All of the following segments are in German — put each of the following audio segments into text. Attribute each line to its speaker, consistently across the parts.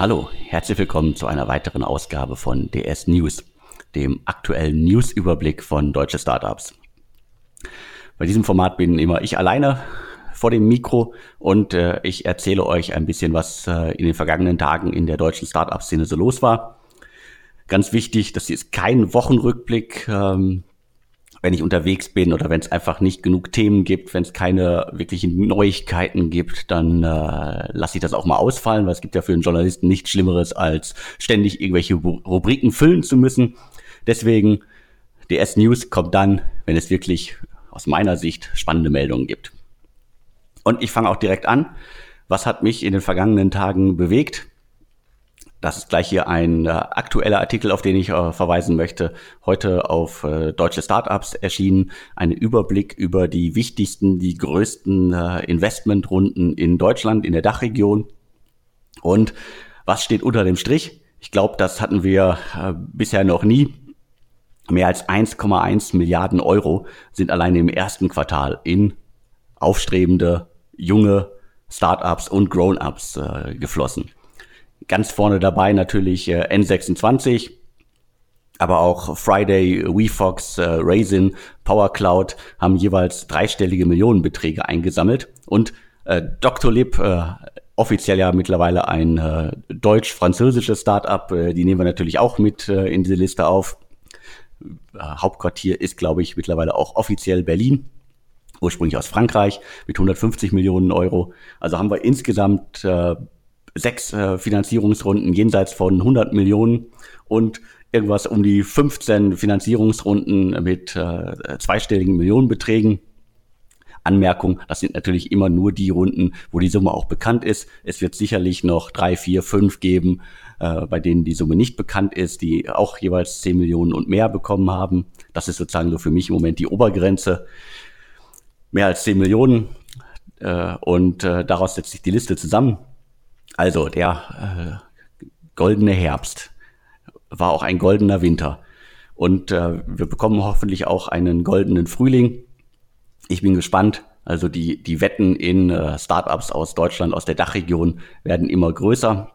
Speaker 1: Hallo, herzlich willkommen zu einer weiteren Ausgabe von DS News, dem aktuellen Newsüberblick von deutsche Startups. Bei diesem Format bin immer ich alleine vor dem Mikro und äh, ich erzähle euch ein bisschen, was äh, in den vergangenen Tagen in der deutschen Startup-Szene so los war. Ganz wichtig, das ist kein Wochenrückblick. Ähm, wenn ich unterwegs bin oder wenn es einfach nicht genug Themen gibt, wenn es keine wirklichen Neuigkeiten gibt, dann äh, lasse ich das auch mal ausfallen, weil es gibt ja für einen Journalisten nichts Schlimmeres, als ständig irgendwelche Rubriken füllen zu müssen. Deswegen, DS News kommt dann, wenn es wirklich aus meiner Sicht spannende Meldungen gibt. Und ich fange auch direkt an. Was hat mich in den vergangenen Tagen bewegt? Das ist gleich hier ein äh, aktueller Artikel, auf den ich äh, verweisen möchte. Heute auf äh, Deutsche Startups erschienen. Ein Überblick über die wichtigsten, die größten äh, Investmentrunden in Deutschland, in der Dachregion. Und was steht unter dem Strich? Ich glaube, das hatten wir äh, bisher noch nie. Mehr als 1,1 Milliarden Euro sind alleine im ersten Quartal in aufstrebende, junge Startups und Grown-ups äh, geflossen. Ganz vorne dabei natürlich äh, N26, aber auch Friday, WeFox, äh, Raisin, PowerCloud haben jeweils dreistellige Millionenbeträge eingesammelt und äh, Doctolib, äh, offiziell ja mittlerweile ein äh, deutsch-französisches Startup, äh, die nehmen wir natürlich auch mit äh, in diese Liste auf. Äh, Hauptquartier ist, glaube ich, mittlerweile auch offiziell Berlin ursprünglich aus Frankreich mit 150 Millionen Euro. Also haben wir insgesamt äh, sechs äh, Finanzierungsrunden jenseits von 100 Millionen und irgendwas um die 15 Finanzierungsrunden mit äh, zweistelligen Millionenbeträgen. Anmerkung, das sind natürlich immer nur die Runden, wo die Summe auch bekannt ist. Es wird sicherlich noch drei, vier, fünf geben, äh, bei denen die Summe nicht bekannt ist, die auch jeweils 10 Millionen und mehr bekommen haben. Das ist sozusagen so für mich im Moment die Obergrenze. Mehr als 10 Millionen äh, und äh, daraus setzt sich die Liste zusammen. Also der äh, goldene Herbst war auch ein goldener Winter. Und äh, wir bekommen hoffentlich auch einen goldenen Frühling. Ich bin gespannt. Also die, die Wetten in äh, Startups aus Deutschland, aus der Dachregion werden immer größer.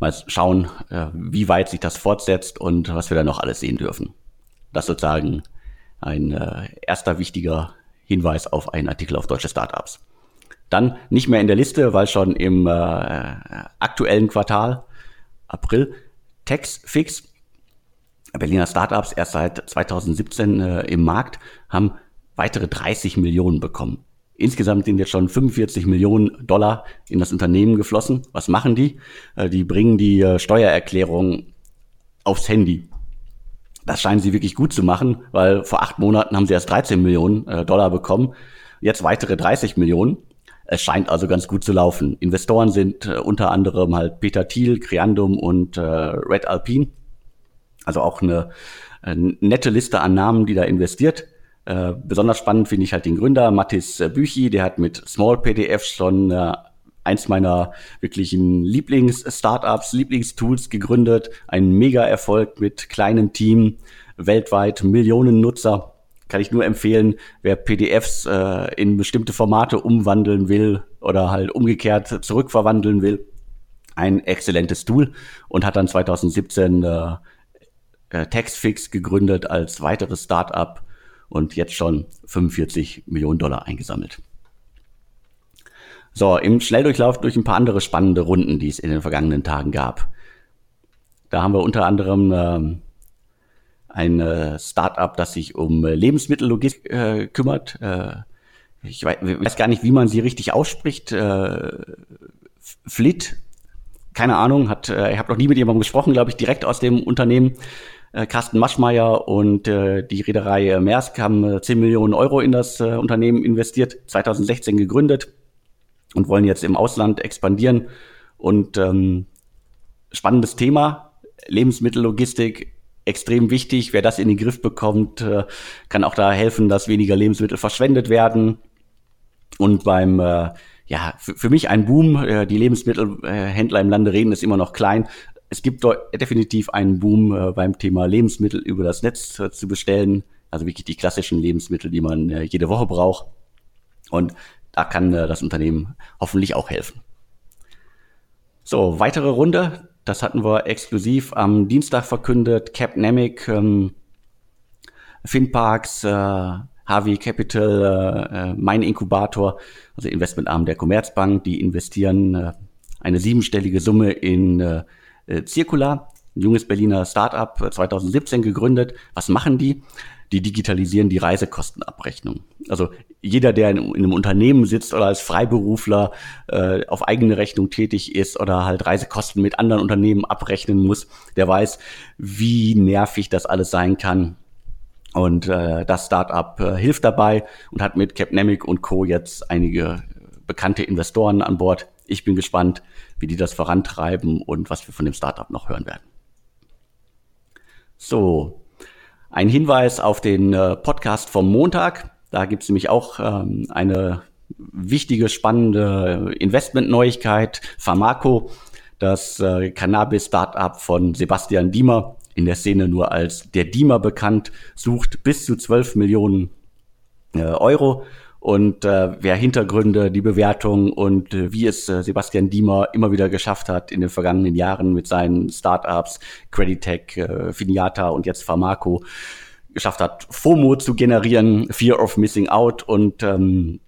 Speaker 1: Mal schauen, äh, wie weit sich das fortsetzt und was wir da noch alles sehen dürfen. Das sozusagen ein äh, erster wichtiger Hinweis auf einen Artikel auf deutsche Startups. Dann nicht mehr in der Liste, weil schon im äh, aktuellen Quartal, April, Textfix, Berliner Startups erst seit 2017 äh, im Markt, haben weitere 30 Millionen bekommen. Insgesamt sind jetzt schon 45 Millionen Dollar in das Unternehmen geflossen. Was machen die? Äh, die bringen die äh, Steuererklärung aufs Handy. Das scheinen sie wirklich gut zu machen, weil vor acht Monaten haben sie erst 13 Millionen äh, Dollar bekommen. Jetzt weitere 30 Millionen. Es scheint also ganz gut zu laufen. Investoren sind äh, unter anderem halt Peter Thiel, Creandum und äh, Red Alpine. Also auch eine, eine nette Liste an Namen, die da investiert. Äh, besonders spannend finde ich halt den Gründer, Mathis Büchi, der hat mit Small PDF schon äh, eins meiner wirklichen Lieblings-Startups, Lieblingstools gegründet. Ein Mega-Erfolg mit kleinem Team, weltweit Millionen Nutzer kann ich nur empfehlen, wer PDFs äh, in bestimmte Formate umwandeln will oder halt umgekehrt zurückverwandeln will. Ein exzellentes Tool und hat dann 2017 äh, äh, Textfix gegründet als weiteres Startup und jetzt schon 45 Millionen Dollar eingesammelt. So, im Schnelldurchlauf durch ein paar andere spannende Runden, die es in den vergangenen Tagen gab. Da haben wir unter anderem äh, ein äh, Startup, das sich um äh, Lebensmittellogistik äh, kümmert. Äh, ich weiß, weiß, gar nicht, wie man sie richtig ausspricht. Äh, Flit, keine Ahnung, hat, äh, ich habe noch nie mit jemandem gesprochen, glaube ich, direkt aus dem Unternehmen. Äh, Carsten Maschmeyer und äh, die Reederei äh, Maersk haben äh, 10 Millionen Euro in das äh, Unternehmen investiert, 2016 gegründet und wollen jetzt im Ausland expandieren. Und ähm, spannendes Thema, Lebensmittellogistik extrem wichtig. Wer das in den Griff bekommt, äh, kann auch da helfen, dass weniger Lebensmittel verschwendet werden. Und beim, äh, ja, für, mich ein Boom. Äh, die Lebensmittelhändler im Lande reden ist immer noch klein. Es gibt definitiv einen Boom beim Thema Lebensmittel über das Netz zu bestellen. Also wirklich die klassischen Lebensmittel, die man jede Woche braucht. Und da kann das Unternehmen hoffentlich auch helfen. So, weitere Runde. Das hatten wir exklusiv am Dienstag verkündet. Capnamic, ähm, Finparks, äh, Harvey Capital, äh, äh, mein Inkubator, also Investmentarm der Commerzbank, die investieren äh, eine siebenstellige Summe in äh, äh Circular, ein junges Berliner Startup, 2017 äh, gegründet. Was machen die? Die digitalisieren die Reisekostenabrechnung. Also jeder, der in, in einem Unternehmen sitzt oder als Freiberufler äh, auf eigene Rechnung tätig ist oder halt Reisekosten mit anderen Unternehmen abrechnen muss, der weiß, wie nervig das alles sein kann und äh, das Startup äh, hilft dabei und hat mit Capnemic und Co. jetzt einige bekannte Investoren an Bord. Ich bin gespannt, wie die das vorantreiben und was wir von dem Startup noch hören werden. So, ein Hinweis auf den äh, Podcast vom Montag. Da gibt es nämlich auch ähm, eine wichtige, spannende Investmentneuigkeit. Pharmaco, das äh, Cannabis-Startup von Sebastian Diemer, in der Szene nur als der Diemer bekannt, sucht bis zu 12 Millionen äh, Euro. Und äh, wer Hintergründe, die Bewertung und äh, wie es äh, Sebastian Diemer immer wieder geschafft hat in den vergangenen Jahren mit seinen Startups, Creditech, äh, Finiata und jetzt Pharmaco, geschafft hat, FOMO zu generieren, Fear of Missing Out und ähm,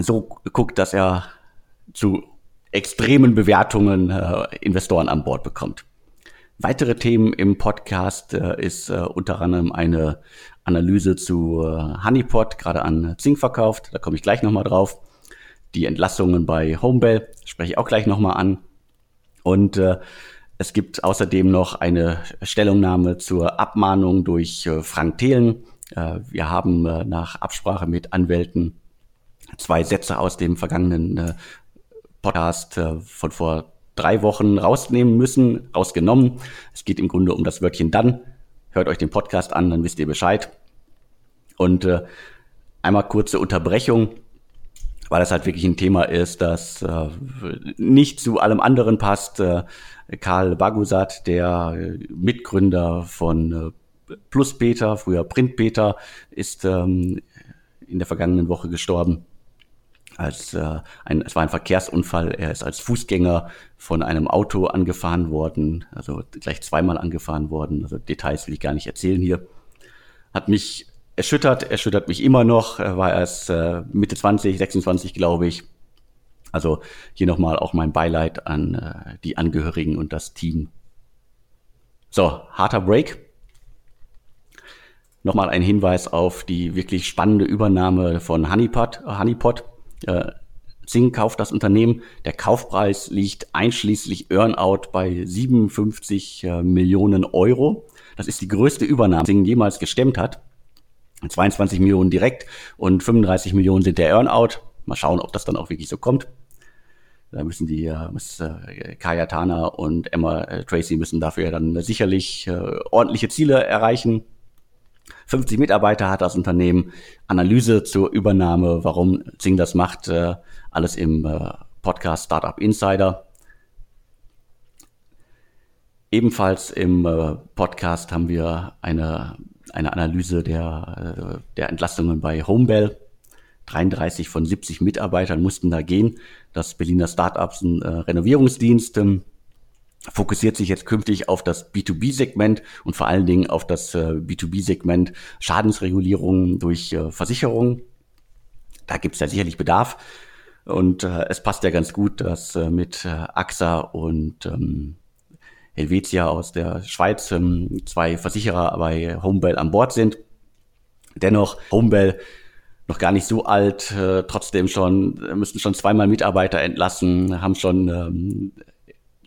Speaker 1: so guckt, dass er zu extremen Bewertungen äh, Investoren an Bord bekommt. Weitere Themen im Podcast äh, ist äh, unter anderem eine Analyse zu äh, Honeypot, gerade an Zink verkauft. Da komme ich gleich nochmal drauf. Die Entlassungen bei Homebell spreche ich auch gleich nochmal an. Und äh, es gibt außerdem noch eine Stellungnahme zur Abmahnung durch äh, Frank Thelen. Äh, wir haben nach Absprache mit Anwälten zwei Sätze aus dem vergangenen Podcast von vor drei Wochen rausnehmen müssen, rausgenommen. Es geht im Grunde um das Wörtchen dann. Hört euch den Podcast an, dann wisst ihr Bescheid. Und äh, einmal kurze Unterbrechung, weil das halt wirklich ein Thema ist, das äh, nicht zu allem anderen passt. Äh, Karl Bagusat, der Mitgründer von äh, Plus Peter, früher Print Peter, ist ähm, in der vergangenen Woche gestorben als äh, ein, es war ein Verkehrsunfall. Er ist als Fußgänger von einem Auto angefahren worden, also gleich zweimal angefahren worden. Also Details will ich gar nicht erzählen hier. Hat mich erschüttert, erschüttert mich immer noch. Er war erst äh, Mitte 20, 26, glaube ich. Also hier nochmal auch mein Beileid an äh, die Angehörigen und das Team. So, harter Break. Nochmal ein Hinweis auf die wirklich spannende Übernahme von Honeypot. Honeypot. Äh, Zing kauft das Unternehmen. Der Kaufpreis liegt einschließlich Earnout bei 57 äh, Millionen Euro. Das ist die größte Übernahme, die Zing jemals gestemmt hat. 22 Millionen direkt und 35 Millionen sind der Earnout. Mal schauen, ob das dann auch wirklich so kommt. Da müssen die, äh, muss, äh, Kaya Tana und Emma äh, Tracy müssen dafür dann sicherlich äh, ordentliche Ziele erreichen. 50 Mitarbeiter hat das Unternehmen. Analyse zur Übernahme, warum Zing das macht, äh, alles im äh, Podcast Startup Insider. Ebenfalls im äh, Podcast haben wir eine, eine Analyse der, der Entlastungen bei Homebell. 33 von 70 Mitarbeitern mussten da gehen. Das Berliner Startups ein Renovierungsdienst. Ähm, fokussiert sich jetzt künftig auf das B2B-Segment und vor allen Dingen auf das äh, B2B-Segment Schadensregulierung durch äh, Versicherungen. Da gibt es ja sicherlich Bedarf. Und äh, es passt ja ganz gut, dass äh, mit AXA und ähm, Helvetia aus der Schweiz ähm, zwei Versicherer bei Homebell an Bord sind. Dennoch, Homebell noch gar nicht so alt, äh, trotzdem schon, müssten schon zweimal Mitarbeiter entlassen, haben schon ähm,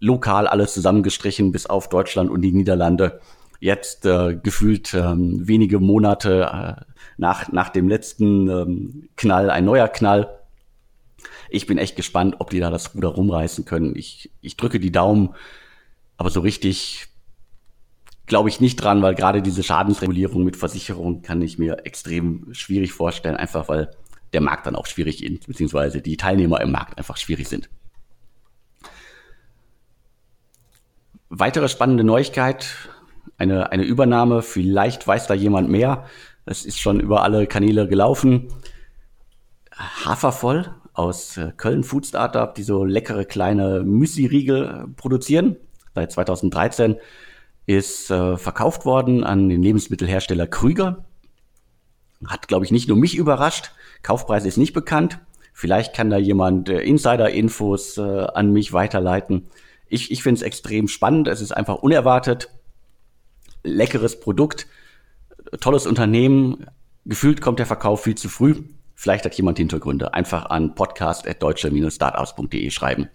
Speaker 1: lokal alles zusammengestrichen bis auf Deutschland und die Niederlande. Jetzt äh, gefühlt ähm, wenige Monate äh, nach, nach dem letzten ähm, Knall ein neuer Knall. Ich bin echt gespannt, ob die da das Ruder rumreißen können. Ich, ich drücke die Daumen, aber so richtig glaube ich nicht dran, weil gerade diese Schadensregulierung mit Versicherung kann ich mir extrem schwierig vorstellen, einfach weil der Markt dann auch schwierig ist, beziehungsweise die Teilnehmer im Markt einfach schwierig sind. Weitere spannende Neuigkeit, eine, eine Übernahme, vielleicht weiß da jemand mehr. Es ist schon über alle Kanäle gelaufen. Hafervoll aus äh, Köln, Food Startup, die so leckere kleine Müsli-Riegel produzieren. Seit 2013 ist äh, verkauft worden an den Lebensmittelhersteller Krüger. Hat, glaube ich, nicht nur mich überrascht. Kaufpreis ist nicht bekannt. Vielleicht kann da jemand äh, Insider-Infos äh, an mich weiterleiten. Ich, ich finde es extrem spannend. Es ist einfach unerwartet. Leckeres Produkt, tolles Unternehmen. Gefühlt kommt der Verkauf viel zu früh. Vielleicht hat jemand Hintergründe. Einfach an podcast.deutsche-startups.de schreiben.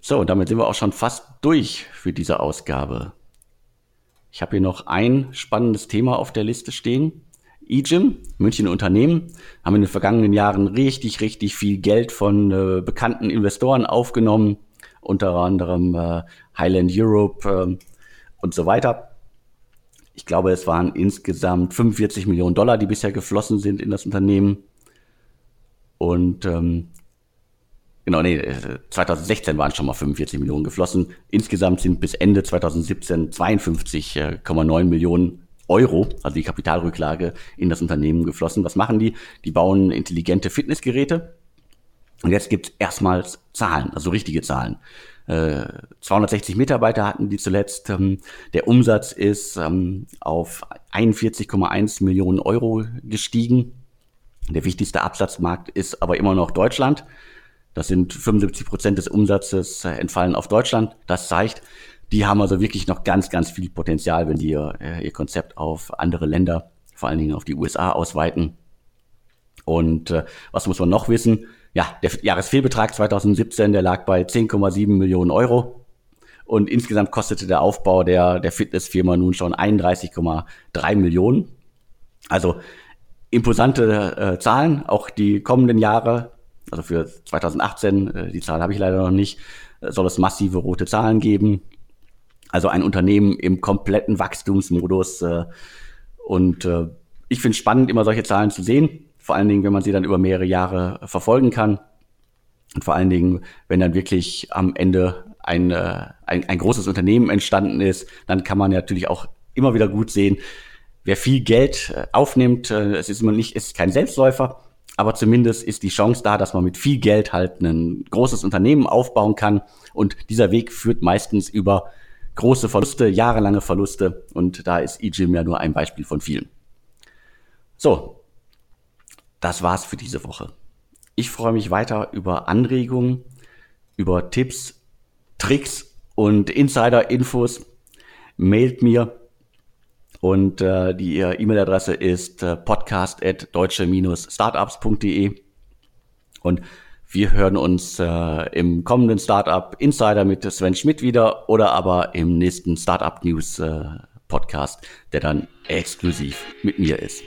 Speaker 1: So, damit sind wir auch schon fast durch für diese Ausgabe. Ich habe hier noch ein spannendes Thema auf der Liste stehen. eGym, München Unternehmen, haben in den vergangenen Jahren richtig, richtig viel Geld von äh, bekannten Investoren aufgenommen, unter anderem äh, Highland Europe äh, und so weiter. Ich glaube, es waren insgesamt 45 Millionen Dollar, die bisher geflossen sind in das Unternehmen. Und ähm, genau, nee, 2016 waren schon mal 45 Millionen geflossen. Insgesamt sind bis Ende 2017 52,9 Millionen Euro, also die Kapitalrücklage, in das Unternehmen geflossen. Was machen die? Die bauen intelligente Fitnessgeräte. Und jetzt gibt's erstmals Zahlen, also richtige Zahlen. 260 äh, Mitarbeiter hatten die zuletzt. Ähm, der Umsatz ist ähm, auf 41,1 Millionen Euro gestiegen. Der wichtigste Absatzmarkt ist aber immer noch Deutschland. Das sind 75 Prozent des Umsatzes entfallen auf Deutschland. Das zeigt, die haben also wirklich noch ganz, ganz viel Potenzial, wenn die ihr, äh, ihr Konzept auf andere Länder, vor allen Dingen auf die USA ausweiten. Und äh, was muss man noch wissen? ja, der Jahresfehlbetrag 2017, der lag bei 10,7 Millionen Euro. Und insgesamt kostete der Aufbau der, der Fitnessfirma nun schon 31,3 Millionen. Also imposante äh, Zahlen, auch die kommenden Jahre, also für 2018, äh, die Zahl habe ich leider noch nicht, soll es massive rote Zahlen geben. Also ein Unternehmen im kompletten Wachstumsmodus. Äh, und äh, ich finde es spannend, immer solche Zahlen zu sehen. Vor allen Dingen, wenn man sie dann über mehrere Jahre verfolgen kann. Und vor allen Dingen, wenn dann wirklich am Ende ein, äh, ein, ein großes Unternehmen entstanden ist, dann kann man natürlich auch immer wieder gut sehen, wer viel Geld äh, aufnimmt, äh, es ist immer nicht, ist kein Selbstläufer, aber zumindest ist die Chance da, dass man mit viel Geld halt ein großes Unternehmen aufbauen kann. Und dieser Weg führt meistens über große Verluste, jahrelange Verluste. Und da ist eGym ja nur ein Beispiel von vielen. So, das war's für diese Woche. Ich freue mich weiter über Anregungen, über Tipps, Tricks und Insider-Infos. Mailt mir und äh, die E-Mail-Adresse ist äh, podcast.deutsche-startups.de und wir hören uns äh, im kommenden Startup Insider mit Sven Schmidt wieder oder aber im nächsten Startup News äh, Podcast, der dann exklusiv mit mir ist.